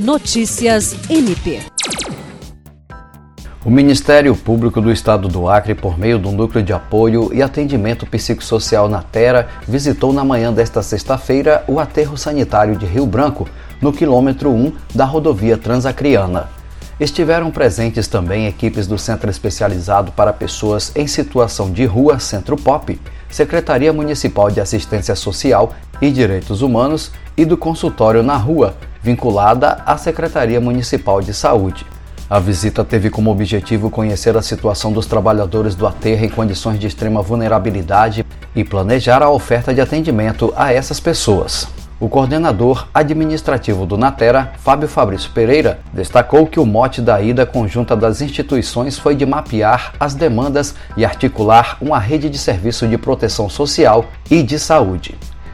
Notícias MP. O Ministério Público do Estado do Acre, por meio do Núcleo de Apoio e Atendimento Psicossocial na Terra, visitou na manhã desta sexta-feira o aterro sanitário de Rio Branco, no quilômetro 1 da rodovia Transacriana. Estiveram presentes também equipes do Centro Especializado para Pessoas em Situação de Rua Centro Pop, Secretaria Municipal de Assistência Social e Direitos Humanos e do Consultório na Rua, vinculada à Secretaria Municipal de Saúde. A visita teve como objetivo conhecer a situação dos trabalhadores do aterro em condições de extrema vulnerabilidade e planejar a oferta de atendimento a essas pessoas. O coordenador administrativo do Natera, Fábio Fabrício Pereira, destacou que o mote da ida conjunta das instituições foi de mapear as demandas e articular uma rede de serviço de proteção social e de saúde.